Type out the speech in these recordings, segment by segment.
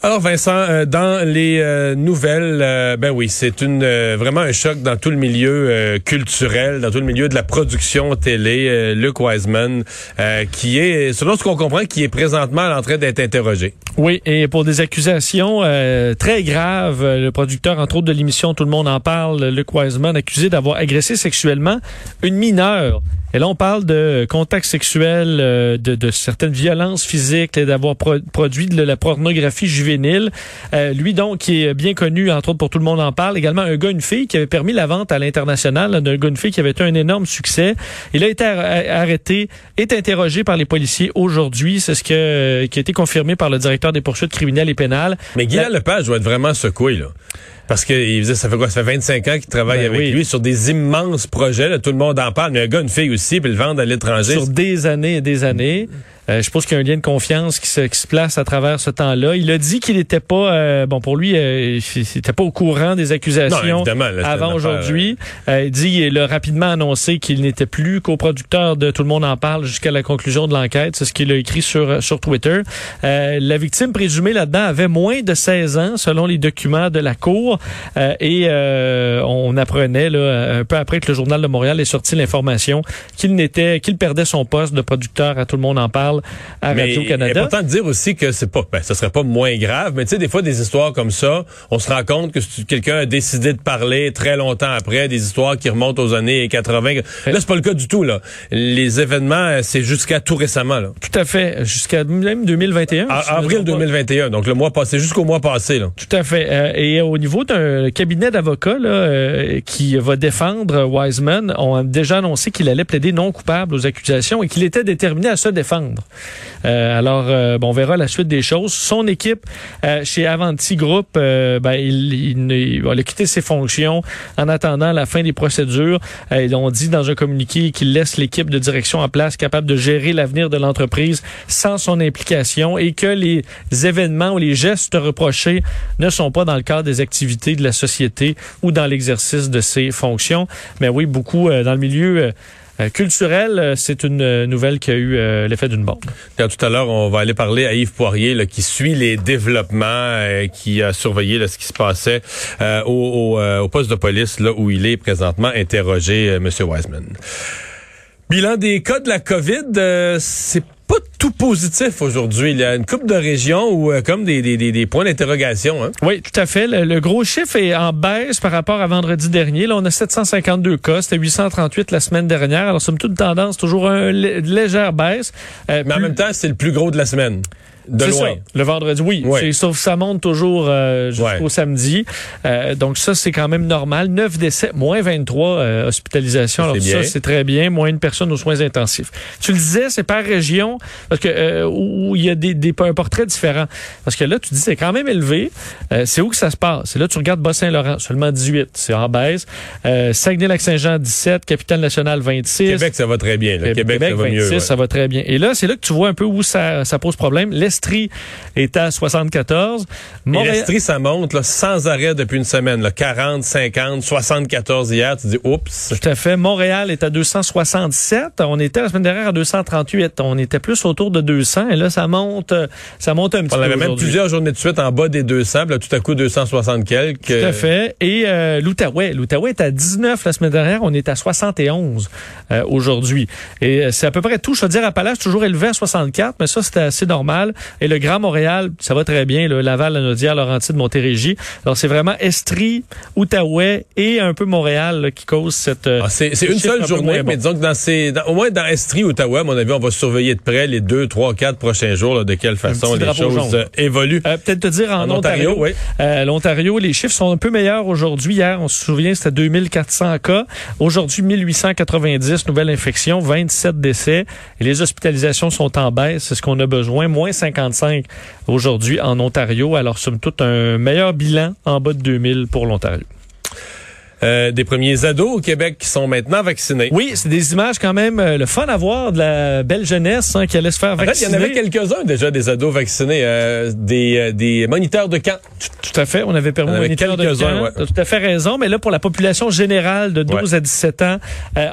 Alors Vincent, euh, dans les euh, nouvelles, euh, ben oui, c'est une vraiment un choc dans tout le milieu culturel, dans tout le milieu de la production télé. Luc Wiseman, qui est, selon ce qu'on comprend, qui est présentement en train d'être interrogé. Oui, et pour des accusations très graves, le producteur, entre autres de l'émission Tout le monde en parle, Luc Wiseman, accusé d'avoir agressé sexuellement une mineure. Et là, on parle de contacts sexuels, de, certaines violences physiques, d'avoir produit de la pornographie juvénile euh, lui, donc, qui est bien connu, entre autres, pour tout le monde en parle. Également, un gars, une fille, qui avait permis la vente à l'international d'un gars, une fille qui avait eu un énorme succès. Il a été arrêté, est interrogé par les policiers aujourd'hui. C'est ce que, qui a été confirmé par le directeur des poursuites criminelles et pénales. Mais Guillaume Lepage doit être vraiment secoué, là. Parce que il faisait, ça fait quoi? Ça fait 25 ans qu'il travaille ben avec lui sur des immenses projets. Là, tout le monde en parle. Mais un gars, une fille aussi, puis le vendre à l'étranger. Sur des années et des années. Euh, je pense qu'il y a un lien de confiance qui se, qui se place à travers ce temps-là. Il a dit qu'il n'était pas, euh, bon pour lui, euh, il n'était pas au courant des accusations avant aujourd'hui. Il dit, il a rapidement annoncé qu'il n'était plus coproducteur de Tout le monde en parle jusqu'à la conclusion de l'enquête. C'est ce qu'il a écrit sur sur Twitter. la victime présumée là-dedans avait moins de 16 ans selon les documents de la cour et on apprenait là, un peu après que le journal de Montréal ait sorti l'information qu'il n'était qu'il perdait son poste de producteur à Tout le monde en parle à Radio-Canada. Important de dire aussi que c'est pas, ben, ça serait pas moins grave, mais tu sais, des fois, des histoires comme ça, on se rend compte que quelqu'un a décidé de parler très longtemps après, des histoires qui remontent aux années 80. Là, c'est pas le cas du tout, là. Les événements, c'est jusqu'à tout récemment, là. Tout à fait. Jusqu'à même 2021. avril 2021. Donc, le mois passé, jusqu'au mois passé, là. Tout à fait. Euh, et au niveau d'un cabinet d'avocats, là, euh, qui va défendre Wiseman, on a déjà annoncé qu'il allait plaider non coupable aux accusations et qu'il était déterminé à se défendre. Euh, alors, euh, bon, on verra la suite des choses. Son équipe euh, chez Avanti Group, ben, il, il, va quitter ses fonctions en attendant la fin des procédures. ils ont dit dans un communiqué qu'il laisse l'équipe de direction en place capable de gérer l'avenir de l'entreprise sans son implication et que les événements ou les gestes reprochés ne sont pas dans le cadre des activités de la société ou dans l'exercice de ses fonctions. Mais oui, beaucoup dans le milieu euh, culturel, euh, c'est une euh, nouvelle qui a eu l'effet d'une bombe. tout à l'heure, on va aller parler à Yves Poirier, qui suit les développements, qui a surveillé ce qui se passait au, au, poste de police là où il est présentement interrogé, M. Wiseman. Bilan des cas de la COVID, c'est pas tout positif aujourd'hui. Il y a une coupe de régions où euh, comme des, des, des, points d'interrogation. Hein? Oui, tout à fait. Le, gros chiffre est en baisse par rapport à vendredi dernier. Là, on a 752 cas. C'était 838 la semaine dernière. Alors, somme toute tendance, toujours une légère baisse. Euh, Mais en même temps, c'est le plus gros de la semaine. De loin. le vendredi, oui. Sauf ça monte toujours euh, jusqu'au samedi. Euh, donc ça, c'est quand même normal. 9 décès, moins 23 euh, hospitalisations. Alors ça, c'est très bien. Moins une personne aux soins intensifs. Tu le disais, c'est par région, parce que euh, où il y a des, des, un portrait différent. Parce que là, tu dis, c'est quand même élevé. c'est où que ça se passe? C'est là, tu regardes Bas-Saint-Laurent, seulement 18. C'est en baisse. Saguenay-Lac-Saint-Jean, 17. Capitale-Nationale, 26. Québec, ça va très bien. Québec, ça va 26, mieux. Ça va très bien. Et là, c'est là que tu vois un peu où ça, ça pose problème l'Estrie est à 74. Montréal... L'Estrie, ça monte là, sans arrêt depuis une semaine. Là, 40, 50, 74 hier. Tu dis, oups. Tout à fait. Montréal est à 267. On était la semaine dernière à 238. On était plus autour de 200. Et là, ça monte, ça monte un petit peu. On avait même plusieurs journées de suite en bas des 200. Là, tout à coup, 260 quelques. Tout à fait. Et euh, l'Outaouais. L'Outaouais est à 19 la semaine dernière. On est à 71 euh, aujourd'hui. Et euh, c'est à peu près tout. Je veux dire, Appalaches, toujours élevé à 64, mais ça, c'était assez normal. Et le Grand Montréal, ça va très bien, le Laval, Lanaudière, Laurentide, Montérégie. Alors, c'est vraiment Estrie, Outaouais et un peu Montréal qui cause cette... Euh, ah, c'est une seule journée, mais disons que dans ces... au moins dans Estrie, Outaouais, à mon avis, on va surveiller de près les deux, trois, quatre prochains jours, de quelle façon les choses euh, évoluent. Euh, peut-être te dire en, Ontario. oui. L'Ontario, les chiffres sont un peu meilleurs aujourd'hui. Hier, on se souvient, c'était 2400 cas. Aujourd'hui, 1890 nouvelles infections, 27 décès. Et les hospitalisations sont en baisse. C'est ce qu'on a besoin. Moins 55 aujourd'hui en Ontario. Alors, somme toute, un meilleur bilan en bas de 2000 pour l'Ontario. Euh, des premiers ados au Québec qui sont maintenant vaccinés. Oui, c'est des images quand même le fun à voir de la belle jeunesse hein, qui allait se faire vacciner. il y en avait quelques-uns déjà des ados vaccinés, des, des moniteurs de camp. Tout, à fait, on avait permis moniteurs de camp. Ouais. tout à fait raison, mais là pour la population générale de 12 à 17 ans,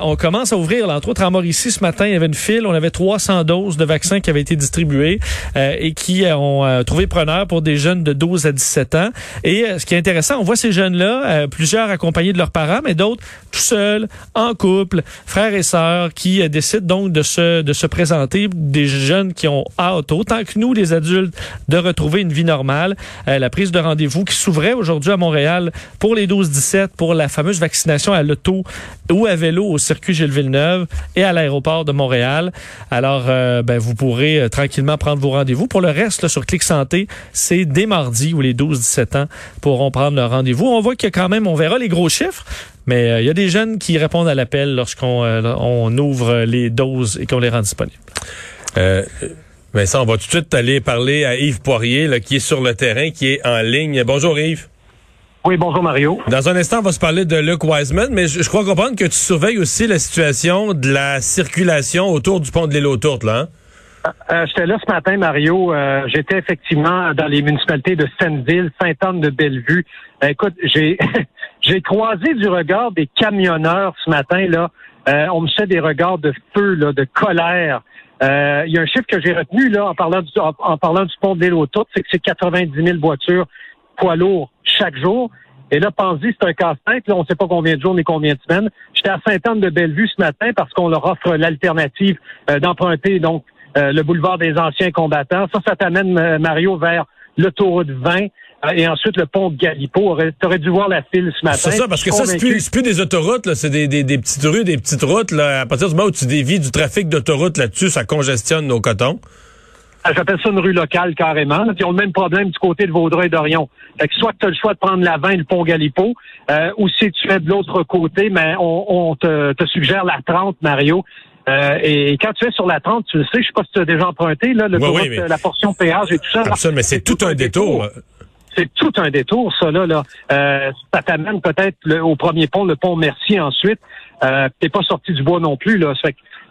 on commence à ouvrir. entre autres, en Mauricie ce matin, il y avait une file, on avait 300 doses de vaccins qui avaient été distribuées et qui ont trouvé preneur pour des jeunes de 12 à 17 ans. Et ce qui est intéressant, on voit ces jeunes-là, plusieurs accompagnés leurs parents, mais d'autres tout seuls, en couple, frères et sœurs, qui euh, décident donc de se, de se présenter, des jeunes qui ont hâte, autant que nous, les adultes, de retrouver une vie normale. Euh, la prise de rendez-vous qui s'ouvrait aujourd'hui à Montréal pour les 12-17, pour la fameuse vaccination à l'auto ou à vélo au circuit Gilles Villeneuve et à l'aéroport de Montréal. Alors, euh, ben, vous pourrez tranquillement prendre vos rendez-vous. Pour le reste, sur Clic Santé, c'est dès mardi où les 12-17 ans pourront prendre leur rendez-vous. On voit a quand même, on verra les gros chiffres, mais euh, il y a des jeunes qui répondent à l'appel lorsqu'on euh, on ouvre les doses et qu'on les rend disponibles. Euh, ça, on va tout de suite aller parler à Yves Poirier, là, qui est sur le terrain, qui est en ligne. Bonjour Yves. Oui, bonjour Mario. Dans un instant, on va se parler de Luke Wiseman, mais je, crois comprendre que tu surveilles aussi la situation de la circulation autour du pont de l'île aux Tourtes, là. Hein? Euh, J'étais là ce matin, Mario. Euh, J'étais effectivement dans les municipalités de Senneville, Sainte-Anne-de-Bellevue. Écoute, j'ai j'ai croisé du regard des camionneurs ce matin. là. Euh, on me fait des regards de feu, là, de colère. Il y a un chiffre que j'ai retenu là en parlant du, en, parlant du pont de l'île aux c'est que c'est 90 000 voitures poids lourds chaque jour. Et là, pense-y, c'est un casse-tête. On ne sait pas combien de jours ni combien de semaines. J'étais à Sainte-Anne-de-Bellevue ce matin parce qu'on leur offre l'alternative d'emprunter donc euh, le boulevard des anciens combattants. Ça, ça t'amène, euh, Mario, vers l'autoroute 20 euh, et ensuite le pont de Galipo. Tu aurais dû voir la file ce matin. C'est ça, parce que ça, c'est plus, plus, des autoroutes, c'est des, des, des, petites rues, des petites routes. Là. À partir du moment où tu dévies du trafic d'autoroute là-dessus, ça congestionne nos cotons. Ah, j'appelle ça une rue locale carrément. Ils ont le même problème du côté de Vaudreuil et d'Orion. Fait que soit tu as le choix de prendre la 20 et le pont Galipo, ou si tu es de l'autre côté, mais on, on te, te, suggère la 30, Mario. Euh, et quand tu es sur la 30, tu le sais, je sais pas si tu as déjà emprunté, là, le la portion péage et tout ça. Absolument, mais c'est tout, un détour. C'est tout un détour, ça, là. là. Euh, ça t'amène peut-être au premier pont, le pont Mercier ensuite. Euh, T'es pas sorti du bois non plus, là. Ça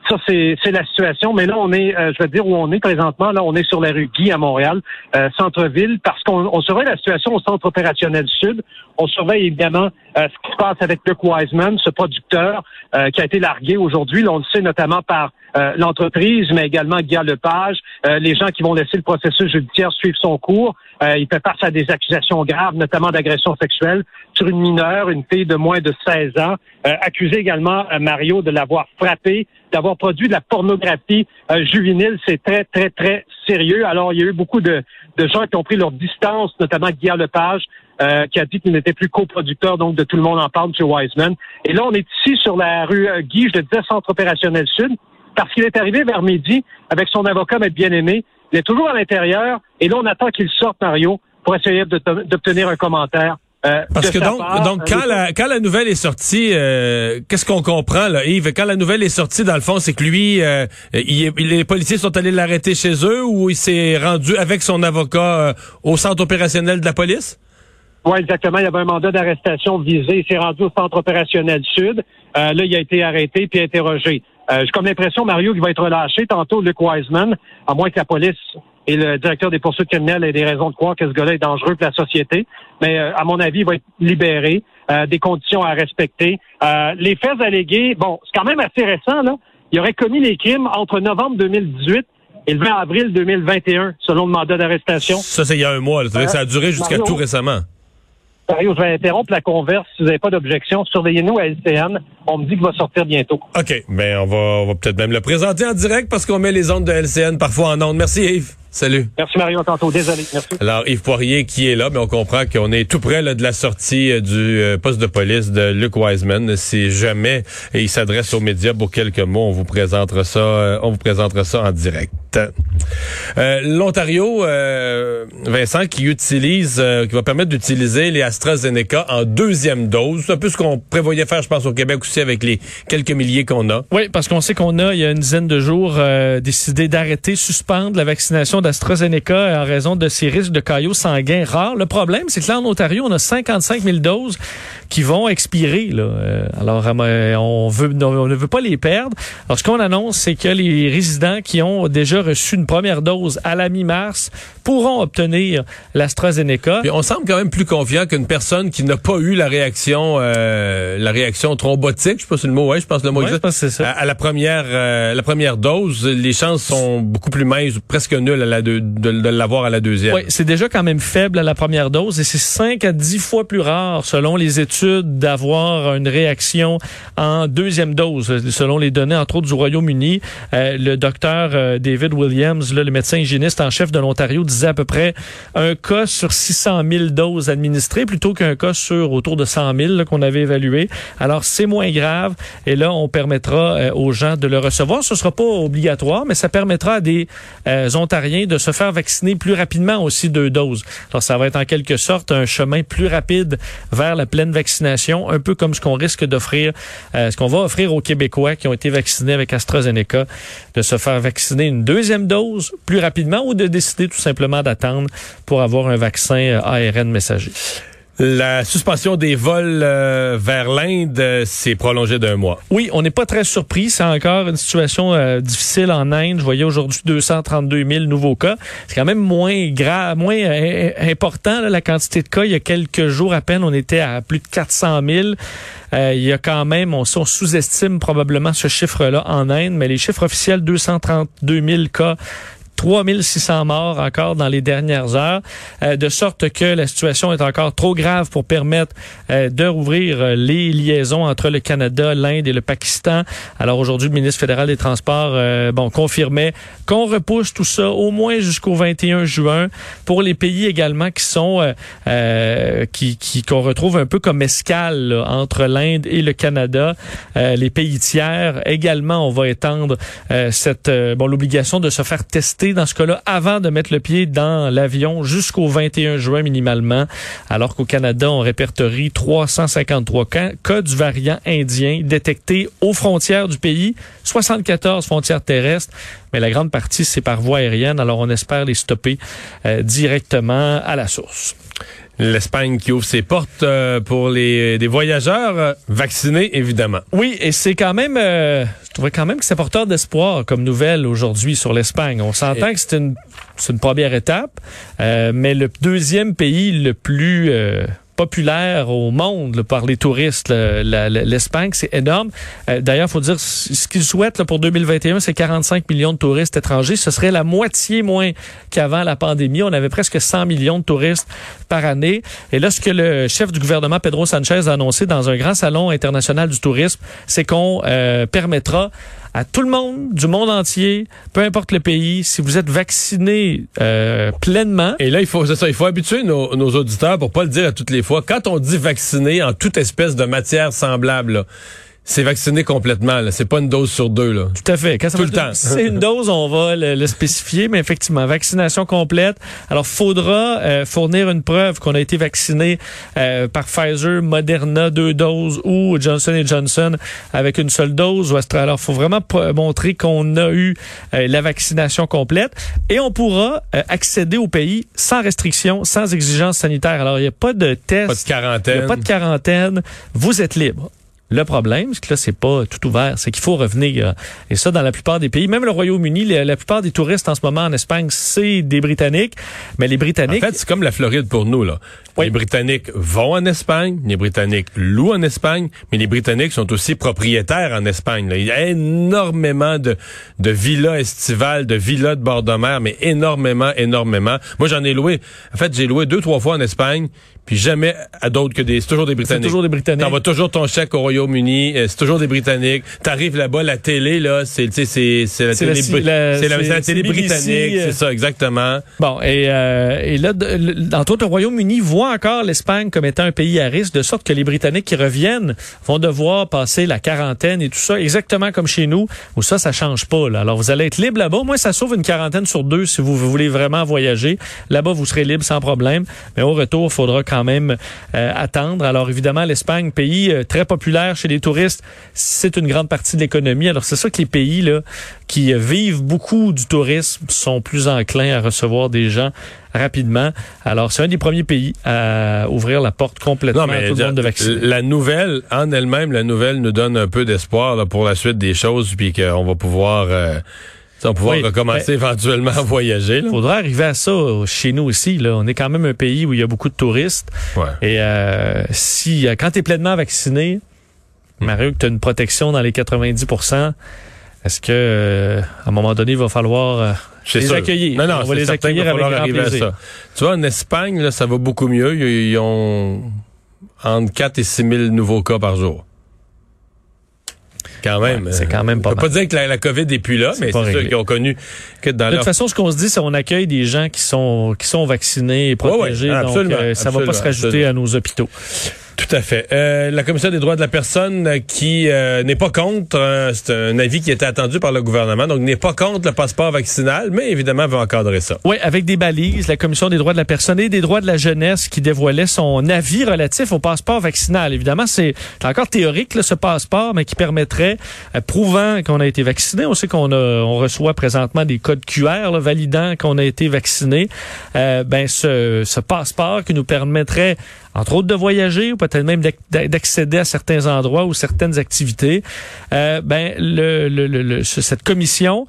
ça, c'est, la situation. Mais là, on est, euh, je vais dire où on est présentement. Là, on est sur la rue Guy à Montréal, euh, centre-ville, parce qu'on on surveille la situation au centre opérationnel sud. On surveille évidemment euh, ce qui se passe avec Luke Wiseman, ce producteur qui a été largué aujourd'hui. on le sait notamment par l'entreprise, mais également Guy Lepage, les gens qui vont laisser le processus judiciaire suivre son cours. il fait face à des accusations graves, notamment d'agression sexuelle sur une mineure, une fille de moins de 16 ans, accusée également, Mario, de l'avoir frappée d'avoir produit de la pornographie euh, juvénile, c'est très, très, très sérieux. Alors, il y a eu beaucoup de, gens qui ont pris leur distance, notamment Guillaume Lepage, euh, qui a dit qu'il n'était plus coproducteur, donc de Tout le monde en parle, M. Wiseman. Et là, on est ici sur la rue euh, Guy, je le disais, Centre opérationnel Sud, parce qu'il est arrivé vers midi avec son avocat, Maître Bien-Aimé. Il est toujours à l'intérieur, et là, on attend qu'il sorte, Mario, pour essayer d'obtenir un commentaire euh, Parce que donc, donc euh, quand, la, quand la nouvelle est sortie, euh, qu'est-ce qu'on comprend, là, Yves? Quand la nouvelle est sortie, dans le fond, c'est que lui, il, les policiers sont allés l'arrêter chez eux ou il s'est rendu avec son avocat au centre opérationnel de la police? Oui, exactement. Il y avait un mandat d'arrestation visé. Il s'est rendu au centre opérationnel sud. là, il a été arrêté puis interrogé. J'ai comme l'impression, Mario, qu'il va être relâché tantôt, Luc Wiseman, à moins que la police et le directeur des poursuites criminelles ait des raisons de croire que ce gars-là est dangereux pour la société. Mais euh, à mon avis, il va être libéré, euh, des conditions à respecter. Euh, les faits allégués, bon, c'est quand même assez récent, là. Il aurait commis les crimes entre novembre 2018 et le 20 avril 2021, selon le mandat d'arrestation. Ça, c'est il y a un mois. Ça a duré jusqu'à tout récemment. Mario, je vais interrompre la converse. Si vous n'avez pas d'objection, surveillez-nous à LCN. On me dit qu'il va sortir bientôt. OK. Ben, on va, on va peut-être même le présenter en direct parce qu'on met les ondes de LCN parfois en ondes. Merci, Yves. Salut. Merci Mario, tantôt. Désolé. Merci. Alors, Yves Poirier qui est là, mais on comprend qu'on est tout près là, de la sortie euh, du euh, poste de police de Luke Wiseman. Si jamais il s'adresse aux médias pour quelques mots, on vous présentera ça, euh, on vous présentera ça en direct. L'Ontario, Vincent, qui utilise, qui va permettre d'utiliser les AstraZeneca en deuxième dose. C'est un peu ce qu'on prévoyait faire, je pense, au Québec aussi avec les quelques milliers qu'on a. Oui, parce qu'on sait qu'on a, il y a une dizaine de jours, décidé d'arrêter, suspendre la vaccination d'AstraZeneca en raison de ces risques de caillots sanguins rares. Le problème, c'est que là, en Ontario, on a 55 000 doses qui vont expirer. Là. Euh, alors, euh, on, veut, on ne veut pas les perdre. Alors, ce qu'on annonce, c'est que les résidents qui ont déjà reçu une première dose à la mi-mars pourront obtenir l'AstraZeneca. on semble quand même plus confiant qu'une personne qui n'a pas eu la réaction, euh, la réaction thrombotique, je sais pas si le mot, ouais, je pense le mot ouais, ça. À, la première, la première dose, les chances sont beaucoup plus minces, presque nulles à la de, l'avoir à la deuxième. Oui, c'est déjà quand même faible à la première dose et c'est 5 à 10 fois plus rare selon les études d'avoir une réaction en deuxième dose, selon les données, entre autres, du Royaume-Uni. Euh, le docteur euh, David Williams, le médecin hygiéniste en chef de l'Ontario, disait à peu près un cas sur 600 000 doses administrées plutôt qu'un cas sur autour de 100 000 qu'on avait évalué. Alors, c'est moins grave et là, on permettra euh, aux gens de le recevoir. Ce sera pas obligatoire, mais ça permettra à des Ontariens de se faire vacciner plus rapidement aussi deux doses. Alors, ça va être en quelque sorte un chemin plus rapide vers la pleine vaccination un peu comme ce qu'on risque d'offrir, euh, ce qu'on va offrir aux Québécois qui ont été vaccinés avec AstraZeneca, de se faire vacciner une deuxième dose plus rapidement ou de décider tout simplement d'attendre pour avoir un vaccin euh, ARN messager. La suspension des vols euh, vers l'Inde euh, s'est prolongée d'un mois. Oui, on n'est pas très surpris. C'est encore une situation euh, difficile en Inde. Je voyais aujourd'hui 232 000 nouveaux cas. C'est quand même moins grave, moins important la quantité de cas. Il y a quelques jours à peine, on était à plus de 400 000. il y a quand même, on, on sous-estime probablement ce chiffre-là en Inde, mais les chiffres officiels, 232 000 cas 3600 morts encore dans les dernières heures, euh, de sorte que la situation est encore trop grave pour permettre euh, de rouvrir euh, les liaisons entre le Canada, l'Inde et le Pakistan. Alors aujourd'hui, le ministre fédéral des Transports bon confirmait qu'on repousse tout ça au moins jusqu'au 21 juin pour les pays également qui sont qui qu'on retrouve un peu comme escale entre l'Inde et le Canada, les pays tiers également on va étendre cette bon l'obligation de se faire tester dans ce cas-là avant de mettre le pied dans l'avion jusqu'au 21 juin minimalement, alors qu'au Canada, on répertorie 353 cas, cas du variant indien détectés aux frontières du pays, 74 frontières terrestres, mais la grande partie, c'est par voie aérienne, alors on espère les stopper euh, directement à la source. L'Espagne qui ouvre ses portes euh, pour les des voyageurs euh, vaccinés, évidemment. Oui, et c'est quand même, euh, je trouvais quand même que c'est porteur d'espoir comme nouvelle aujourd'hui sur l'Espagne. On s'entend que c'est une, une première étape, mais le deuxième pays le plus populaire au monde par les touristes. L'Espagne, c'est énorme. Euh, d'ailleurs, il faut dire, ce qu'ils souhaitent pour 2021, c'est 45 millions de touristes étrangers. Ce serait la moitié moins qu'avant la pandémie. On avait presque 100 millions de touristes par année. Et là, ce que le chef du gouvernement, Pedro Sanchez, a annoncé dans un grand salon international du tourisme, c'est qu'on euh, permettra à tout le monde du monde entier, peu importe le pays, si vous êtes vacciné euh, pleinement. Et là, il faut ça, il faut habituer nos, nos, auditeurs pour pas le dire à toutes les fois. Quand on dit vacciné en toute espèce de matière semblable, là, c'est vacciné complètement. C'est pas une dose sur deux. Là. Tout à fait. Quand ça Tout le temps. c'est une dose, on va le, spécifier, mais effectivement, vaccination complète. Alors, faudra euh, fournir une preuve qu'on a été vacciné euh, par Pfizer, Moderna, deux doses, ou Johnson Johnson avec une seule dose. Alors, faut vraiment montrer qu'on a eu euh, la vaccination complète. Et on pourra accéder au pays sans restriction, sans exigence sanitaire. Alors, il n'y a pas de test. Pas de quarantaine. Il n'y a pas de quarantaine. Vous êtes libre. Le problème, c'est que là, c'est pas tout ouvert. C'est qu'il faut revenir. Et ça, dans la plupart des pays, même le Royaume-Uni, la, plupart des touristes en ce moment en Espagne, c'est des Britanniques. Mais les Britanniques. En fait, c'est comme la Floride pour nous, là. Les Britanniques vont en Espagne, les Britanniques louent en Espagne, mais les Britanniques sont aussi propriétaires en Espagne. Il y a énormément de, de villas estivales, de villas de bord de mer, mais énormément, énormément. Moi, j'en ai loué. En fait, j'ai loué deux, trois fois en Espagne puis jamais à d'autres que des. C'est toujours des Britanniques. C'est toujours des Britanniques. T'envoies toujours ton chèque au Royaume-Uni. Euh, c'est toujours des Britanniques. T'arrives là-bas, la télé là, c'est c'est c'est la télé, c'est la, télé britannique. C'est ça exactement. Bon et euh, et là, entre autres, le Royaume-Uni voit encore l'Espagne comme étant un pays à risque, de sorte que les Britanniques qui reviennent vont devoir passer la quarantaine et tout ça, exactement comme chez nous, où ça, ça change pas. Là. Alors vous allez être libre là-bas. Moi, ça sauve une quarantaine sur deux si vous, voulez vraiment voyager. Là-bas, vous serez libre sans problème. Mais au retour, il faudra quand même euh, attendre. Alors évidemment, l'Espagne, pays euh, très populaire chez les touristes, c'est une grande partie de l'économie. Alors c'est ça que les pays là qui vivent beaucoup du tourisme sont plus enclins à recevoir des gens rapidement. Alors c'est un des premiers pays à ouvrir la porte complètement à tout le monde de vacciner. La nouvelle en elle-même, la nouvelle nous donne un peu d'espoir pour la suite des choses, puis qu'on va pouvoir euh, on recommencer éventuellement à voyager. Il faudra arriver à ça chez nous aussi. Là. On est quand même un pays où il y a beaucoup de touristes. Et euh, si quand tu es pleinement vacciné, hmm. Mario, que tu as une protection dans les 90% est-ce que euh, à un moment donné, il va falloir euh, les accueillir? Non, non, on va les accueillir avec grand plaisir. Ça. Tu vois, en Espagne, là, ça va beaucoup mieux. Ils, ont entre 4 et 6 000 nouveaux cas par jour. Quand même. c'est quand même pas On peut pas dire que la, COVID est plus là, mais c'est sûr qu'ils ont connu que dans De toute façon, ce qu'on se dit, c'est qu'on accueille des gens qui sont qui sont vaccinés et protégés. donc, euh, ça va pas se rajouter à nos hôpitaux. Tout à fait. Euh, la Commission des droits de la personne euh, qui euh, n'est pas contre, euh, c'est un avis qui était attendu par le gouvernement, donc n'est pas contre le passeport vaccinal, mais évidemment va encadrer ça. Oui, avec des balises, la Commission des droits de la personne et des droits de la jeunesse qui dévoilait son avis relatif au passeport vaccinal. Évidemment, c'est encore théorique, là, ce passeport, mais qui permettrait, prouvant qu'on a été vacciné, on sait qu'on on reçoit présentement des codes QR là, validant qu'on a été vacciné, ben ce, ce passeport qui nous permettrait entre autres de voyager ou peut-être même d'accéder à certains endroits ou certaines activités, euh, ben le, le, le, cette commission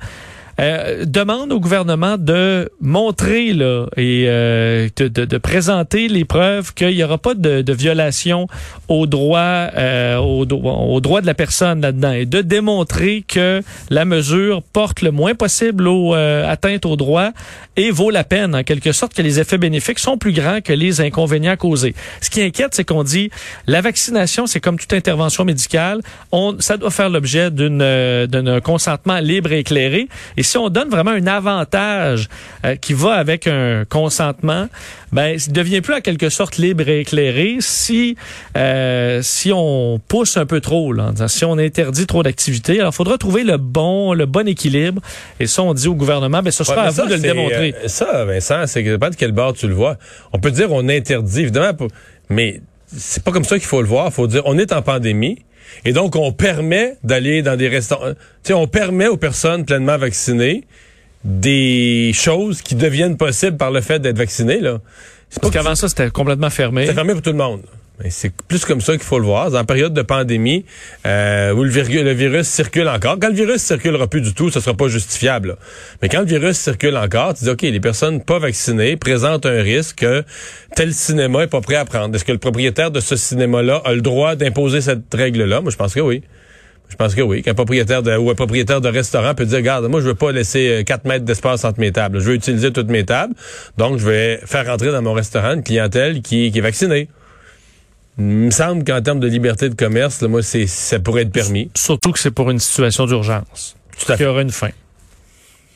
euh, demande au gouvernement de montrer là, et euh, de, de, présenter les preuves qu'il n'y aura pas de, de violation aux droits euh, aux, aux, droits de la personne là-dedans et de démontrer que la mesure porte le moins possible aux atteintes aux droits et vaut la peine en quelque sorte que les effets bénéfiques sont plus grands que les inconvénients causés. Ce qui inquiète, c'est qu'on dit la vaccination, c'est comme toute intervention médicale, on ça doit faire l'objet d'une d'un consentement libre et éclairé si on donne vraiment un avantage euh, qui va avec un consentement, ben, il devient plus en quelque sorte libre et éclairé si euh, si on pousse un peu trop, là, si on interdit trop d'activités. Alors, il faudra trouver le bon le bon équilibre. Et ça, on dit au gouvernement, ben, ce sera à vous de le démontrer. Euh, ça, Vincent, c'est que pas de quel bord tu le vois. On peut dire on interdit, évidemment, mais c'est pas comme ça qu'il faut le voir. Il faut dire on est en pandémie. Et donc, on permet d'aller dans des restaurants. Tu sais, on permet aux personnes pleinement vaccinées des choses qui deviennent possibles par le fait d'être vaccinées. Là. Parce qu'avant ça, c'était complètement fermé. C'était fermé pour tout le monde. C'est plus comme ça qu'il faut le voir. Dans la période de pandémie, euh, où le, le, virus circule encore. Quand le virus circulera plus du tout, ce sera pas justifiable. Mais quand le virus circule encore, tu dis, OK, les personnes pas vaccinées présentent un risque que tel cinéma est pas prêt à prendre. Est-ce que le propriétaire de ce cinéma-là a le droit d'imposer cette règle-là? Moi, je pense que oui. Je pense que oui, qu'un propriétaire de, ou un propriétaire de restaurant peut dire, regarde, moi, je veux pas laisser 4 euh, mètres d'espace entre mes tables. Je veux utiliser toutes mes tables. Donc, je vais faire rentrer dans mon restaurant une clientèle qui, qui est vaccinée. Il me semble qu'en termes de liberté de commerce, là, moi, c'est, ça pourrait être permis. Surtout que c'est pour une situation d'urgence. Tout à fait. Qui aura une fin.